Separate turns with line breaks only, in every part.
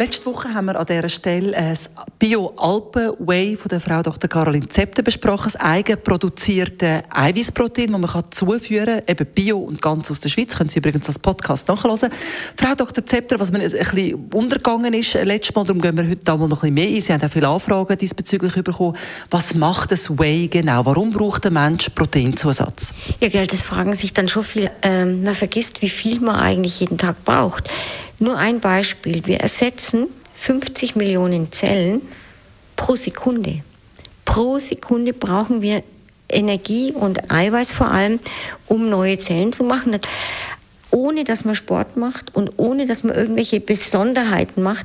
Letzte Woche haben wir an dieser Stelle das Bio-Alpen-Way von der Frau Dr. Caroline Zepter besprochen, das eigenproduzierte Eiweißprotein, das man zuführen kann, eben Bio und ganz aus der Schweiz. Können Sie übrigens als Podcast nachhören. Frau Dr. Zepter, was mir ein bisschen untergegangen ist letztes Mal, darum gehen wir heute mal noch ein bisschen mehr ein. Sie haben auch viele Anfragen diesbezüglich bekommen. Was macht das Way genau? Warum braucht der Mensch Proteinzusatz?
Ja, das fragen sich dann schon viel. Ähm, man vergisst, wie viel man eigentlich jeden Tag braucht. Nur ein Beispiel. Wir ersetzen 50 Millionen Zellen pro Sekunde. Pro Sekunde brauchen wir Energie und Eiweiß vor allem, um neue Zellen zu machen. Ohne dass man Sport macht und ohne dass man irgendwelche Besonderheiten macht.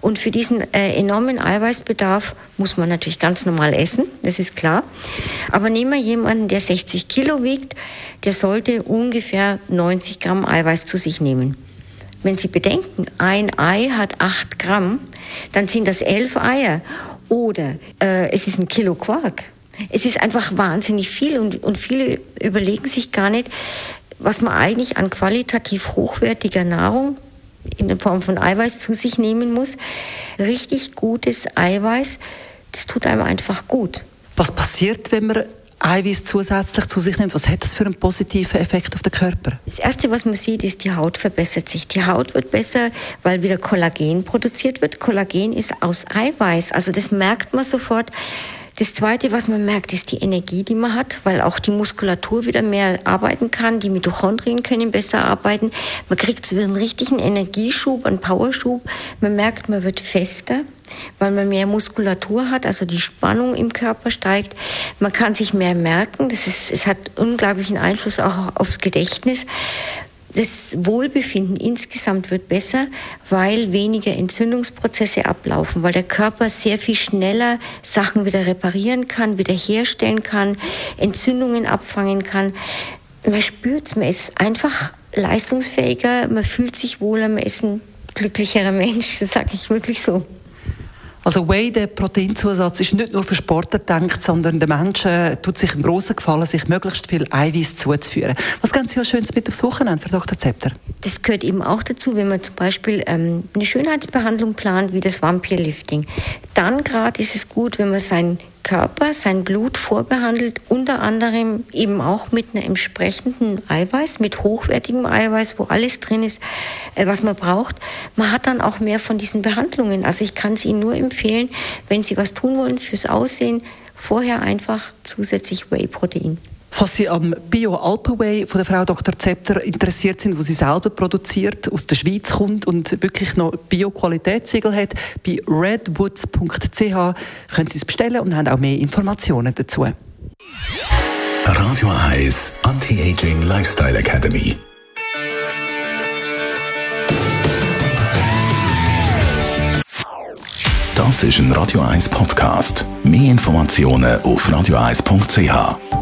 Und für diesen äh, enormen Eiweißbedarf muss man natürlich ganz normal essen, das ist klar. Aber nehmen wir jemanden, der 60 Kilo wiegt, der sollte ungefähr 90 Gramm Eiweiß zu sich nehmen. Wenn Sie bedenken, ein Ei hat 8 Gramm, dann sind das 11 Eier. Oder äh, es ist ein Kilo Quark. Es ist einfach wahnsinnig viel und, und viele überlegen sich gar nicht, was man eigentlich an qualitativ hochwertiger Nahrung in der Form von Eiweiß zu sich nehmen muss. Richtig gutes Eiweiß, das tut einem einfach gut.
Was passiert, wenn man Eiweiß zusätzlich zu sich nimmt, was hat das für einen positiven Effekt auf den Körper?
Das Erste, was man sieht, ist, die Haut verbessert sich. Die Haut wird besser, weil wieder Kollagen produziert wird. Kollagen ist aus Eiweiß, also das merkt man sofort. Das Zweite, was man merkt, ist die Energie, die man hat, weil auch die Muskulatur wieder mehr arbeiten kann. Die Mitochondrien können besser arbeiten. Man kriegt so einen richtigen Energieschub, einen Powerschub. Man merkt, man wird fester, weil man mehr Muskulatur hat, also die Spannung im Körper steigt. Man kann sich mehr merken. Das ist, es hat unglaublichen Einfluss auch aufs Gedächtnis das Wohlbefinden insgesamt wird besser, weil weniger Entzündungsprozesse ablaufen, weil der Körper sehr viel schneller Sachen wieder reparieren kann, wiederherstellen kann, Entzündungen abfangen kann. Man spürt es, man ist einfach leistungsfähiger, man fühlt sich wohler, man ist ein glücklicherer Mensch, das sage ich wirklich so.
Also Whey, der Proteinzusatz, ist nicht nur für Sportler gedacht, sondern der Mensch äh, tut sich einen grossen Gefallen, sich möglichst viel Eiweiß zuzuführen. Was ganz Sie Schönes mit aufs Wochenende, Frau Dr. Zepter?
Das gehört eben auch dazu, wenn man zum Beispiel ähm, eine Schönheitsbehandlung plant, wie das Vampirlifting. Dann gerade ist es gut, wenn man sein Körper, sein Blut vorbehandelt, unter anderem eben auch mit einem entsprechenden Eiweiß, mit hochwertigem Eiweiß, wo alles drin ist, äh, was man braucht. Man hat dann auch mehr von diesen Behandlungen. Also ich kann es Ihnen nur empfehlen, wenn Sie was tun wollen fürs Aussehen, vorher einfach zusätzlich Whey-Protein.
Falls Sie am Bio Alpenway von der Frau Dr. Zepter interessiert sind, wo sie selber produziert, aus der Schweiz kommt und wirklich noch Bio-Qualitätssiegel hat, bei redwoods.ch können Sie es bestellen und haben auch mehr Informationen dazu.
Radio 1 Anti-Aging Lifestyle Academy. Das ist ein Radio 1 Podcast. Mehr Informationen auf radio1.ch.